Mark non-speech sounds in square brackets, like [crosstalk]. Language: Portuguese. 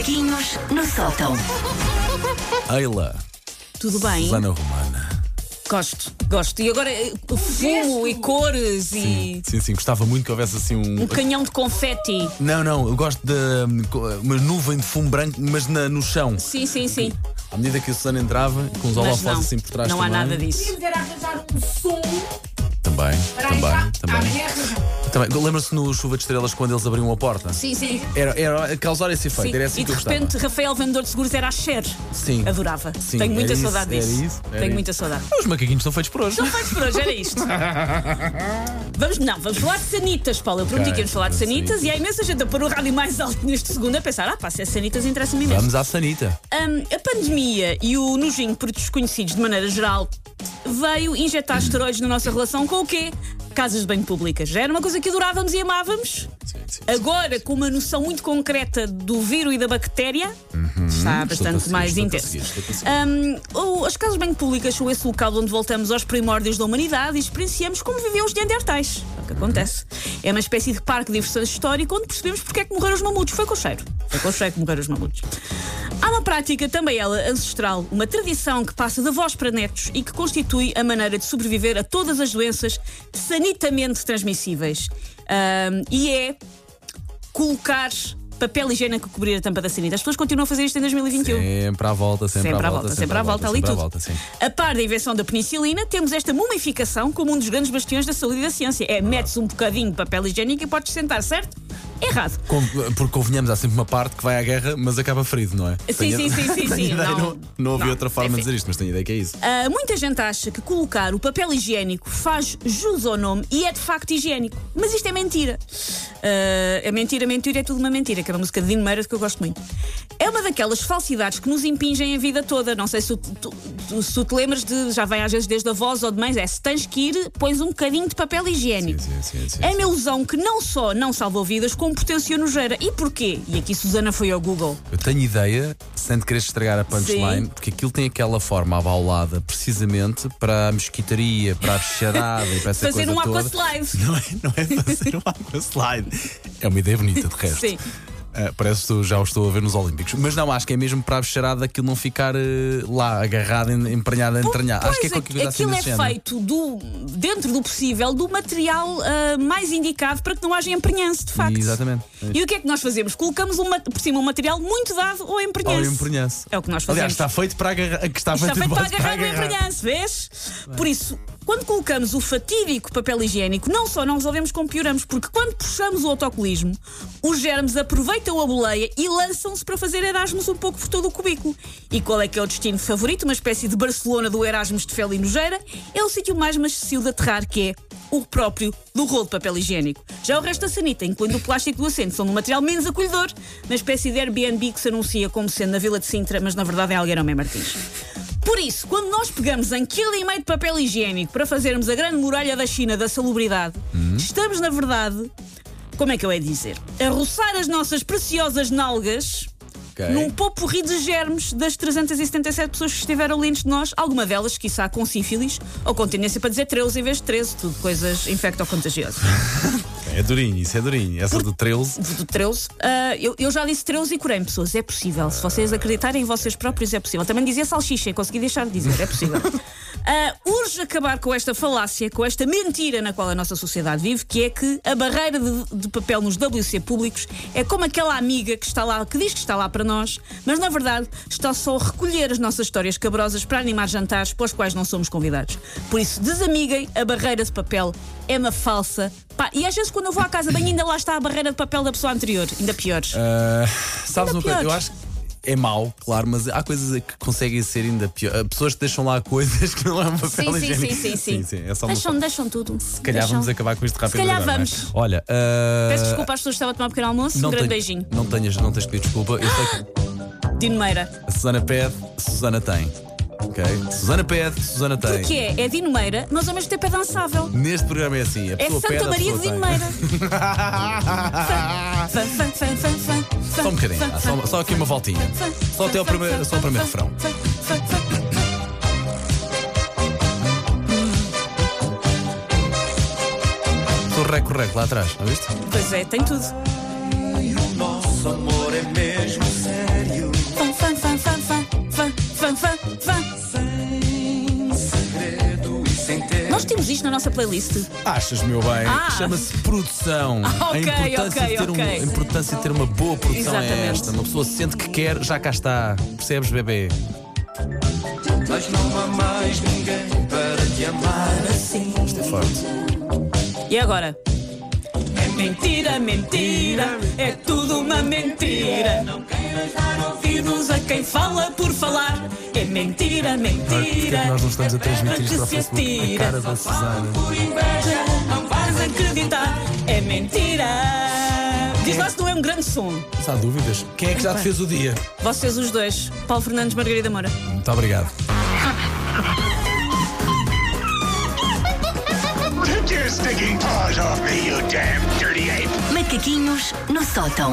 Macaquinhos no sótão. Eila, Tudo bem? Susana Romana. Gosto, gosto. E agora eh, fumo e cores e Sim, sim, gostava muito que houvesse assim um. um canhão de confeti. Não, não, eu gosto de hum, co- uma nuvem de fumo branco, mas na- no chão. Sim, sim, sim. À medida que a Susana entrava, com os Mas holofotes não, assim por trás não há também. nada disso. Era arranjar um som Também, para também, também. Também. Lembra-se no Chuva de Estrelas quando eles abriam a porta? Sim, sim. Era, era causar esse efeito, sim. era assim e de eu gostava. repente, Rafael, vendedor de seguros, era a Cher. Sim. Adorava. Sim, Tenho muita era isso, saudade era disso. isso, era Tenho isso. muita saudade. Os macaquinhos estão feitos por hoje. Não faz por hoje, era isto. [laughs] Vamos, não, vamos falar de sanitas, Paulo. Eu prometi Ok, que íamos falar de sim. sanitas e há imensa gente a pôr o rádio mais alto neste segundo a pensar: ah, pá, se é sanitas, interessa-me imenso. Vamos à Sanita. Hum, a pandemia e o nojinho por desconhecidos de maneira geral veio injetar [clears throat] esteroides na nossa relação com o quê? Casas de banho públicas. Já era uma coisa que adorávamos e amávamos. Sim, sim. Agora, com uma noção muito concreta do vírus e da bactéria, está Estou a bastante mais intenso. o- as casas de banho públicas são esse local onde voltamos aos primórdios da humanidade e experienciamos como viviam os neandertais. É o que acontece. É uma espécie de parque de diversão histórico onde percebemos porque é que morreram os mamutos. Foi com o cheiro. Foi com o cheiro que morreram os mamutos. Há uma prática, também ela ancestral, uma tradição que passa de avós para netos e que constitui a maneira de sobreviver a todas as doenças sanitamente transmissíveis. Hum, e é colocar papel higiênico a cobrir a tampa da sanita. As pessoas continuam a fazer isto em 2021. Sempre à volta, sempre, Sempre à volta, sempre à volta, ali sempre à tudo. volta, sim. A par da invenção da penicilina, temos esta mumificação como um dos grandes bastiões da saúde e da ciência. É, metes um bocadinho de papel higiênico e podes sentar, certo? Errado. Com- porque convenhamos, há sempre uma parte que vai à guerra, mas acaba ferido, não é? Sim, Tenho- sim, sim, sim, [laughs] ideia, Não, não, não havia outra forma de enfim. dizer isto, mas tenho ideia que é isso. Ah, muita gente acha que colocar o papel higiênico faz jus ao nome e é de facto higiênico. Mas isto é mentira. Ah, é mentira, mentira, é tudo uma mentira, que é uma música de Dino Meira que eu gosto muito. É uma daquelas falsidades que nos impingem a vida toda. Não sei se tu, tu- se tu te lembras de, já vem às vezes desde avós ou de mães, é se tens que ir, pões um bocadinho de papel higiênico. Sim, sim, sim, É uma ilusão que não só não salvou vidas, como potenciou nojeira. E porquê? E aqui Susana foi ao Google. Eu tenho ideia, sem te querer estragar a punchline, Sim. porque aquilo tem aquela forma abaulada precisamente para a mosquitaria, para a bicharada e para essa Fazer coisa um toda. aquaslide. Não é, não é fazer um aquaslide. É uma ideia bonita, de resto. Sim. Ah, parece que já o estou a ver nos Olímpicos. Mas não, acho que é mesmo para a bicharada aquilo não ficar eh, lá, agarrado, en- emprenhado, entranhado. Acho que é qualquer coisa assim aquilo desse é género. feito do, dentro do possível do material ah, mais indicado para que não haja emprenhança, de facto. Exatamente. E o que é que nós fazemos? Colocamos um ma- por cima um material muito dado Ou emprenhança. emprenhança. É o que nós fazemos. Aliás, está feito para agarrar. Que está, está feito para de base agarrar o emprenhança, vês? Por isso, quando colocamos o fatídico papel higiênico, não só não resolvemos, como pioramos, porque quando puxamos o autocolismo, os germes aproveitam a boleia e lançam-se para fazer Erasmus um pouco por todo o cubículo. E qual é que é o destino favorito? Uma espécie de Barcelona do Erasmus de fel nojeira? É o sítio mais macio de aterrar, que é o próprio do rolo de papel higiênico. Já o resto da sanita, incluindo o plástico do assento, são um material menos acolhedor, na espécie de Airbnb que se anuncia como sendo na Vila de Sintra, mas na verdade é Algueirão Mem Martins. Por isso, quando nós pegamos em quilo e meio de papel higiênico para fazermos a grande muralha da China da salubridade, estamos, na verdade, como é que eu ia dizer? A roçar as nossas preciosas nalgas Ok. num popurri de germes das 377 pessoas que estiveram lentes de nós, alguma delas, quiçá, com sífilis ou com tendência para dizer 13 em vez de 13, tudo coisas infecto-contagiosas. [laughs] É durinho, isso é durinho. Essa do 13. do 13. Ah, eu, eu já disse 13 e curei pessoas. É possível. Se vocês acreditarem em vocês próprios, é possível. Também dizia salsicha, consegui deixar de dizer. É possível. [laughs] Ah, urge acabar com esta falácia, com esta mentira na qual a nossa sociedade vive, que é que a barreira de, de papel nos WC públicos é como aquela amiga que está lá, que diz que está lá para nós, mas na verdade está só a recolher as nossas histórias cabrosas para animar jantares para os quais não somos convidados. Por isso, desamiguem a barreira de papel. É uma falsa. Pá, e às vezes quando eu vou à casa bem ainda lá está a barreira de papel da pessoa anterior, ainda piores. Ah, sabes Ainda uma coisa? Eu piores. acho que é mau, claro, mas há coisas que conseguem ser ainda pior. Ah, Pessoas que deixam lá coisas que não é um papel Sim, sim, higiênico. sim, sim, sim. é só uma Deixam, deixam tudo. Se calhar vamos acabar com isto rápido. calhar agora, é? vamos. Olha, ah, Peço desculpa às pessoas que estavam a tomar um pequeno almoço. Um não grande tenho- beijinho. Não tenhas, não tens que pedir desculpa. Eu sei que [gasps] Dino Meira. a Susana pede, a Susana tem. Ok? Susana pede, Susana tem. Porque é, é Dino Meira, mas ao mesmo tempo é dançável. Neste programa é assim. A É pessoa pede, Santa a Maria de pessoa Dino tem. Meira. [laughs] Fã, fã, fã, fã, fã, fã, Só um bocadinho, fã, ah, só- fã, só aqui uma voltinha. fã, Só até ao fã, primeiro- fã, só o primeiro fã, refrão. fã, fã, fã, fã. Estou lá atrás, não viste? Pois é, tem tudo. Nosso amor é mesmo sério. Temos isto na nossa playlist. Achas, meu bem? Ah. Chama-se produção. Ah, [laughs] ok, a, importância ok, de ter um- ok. a importância de ter uma boa produção é Exatamente. esta. Uma pessoa sente que quer, já cá está. Percebes, bebê? Mas não há mais ninguém para te amar assim. Isto é forte. E agora? É mentira, mentira, é tudo uma mentira. Queiras dar ouvidos a quem fala por falar. É mentira, mentira. é nós não estamos a transmitir isto para o que se Facebook? A cara da Susana. Por inveja, não vais acreditar. É mentira. Diz lá se não é um grande som. Se há dúvidas, quem é que já te fez o dia? Vocês os dois, Paulo Fernandes, Margarida Moura. Muito obrigado. Macaquinhos no sótão.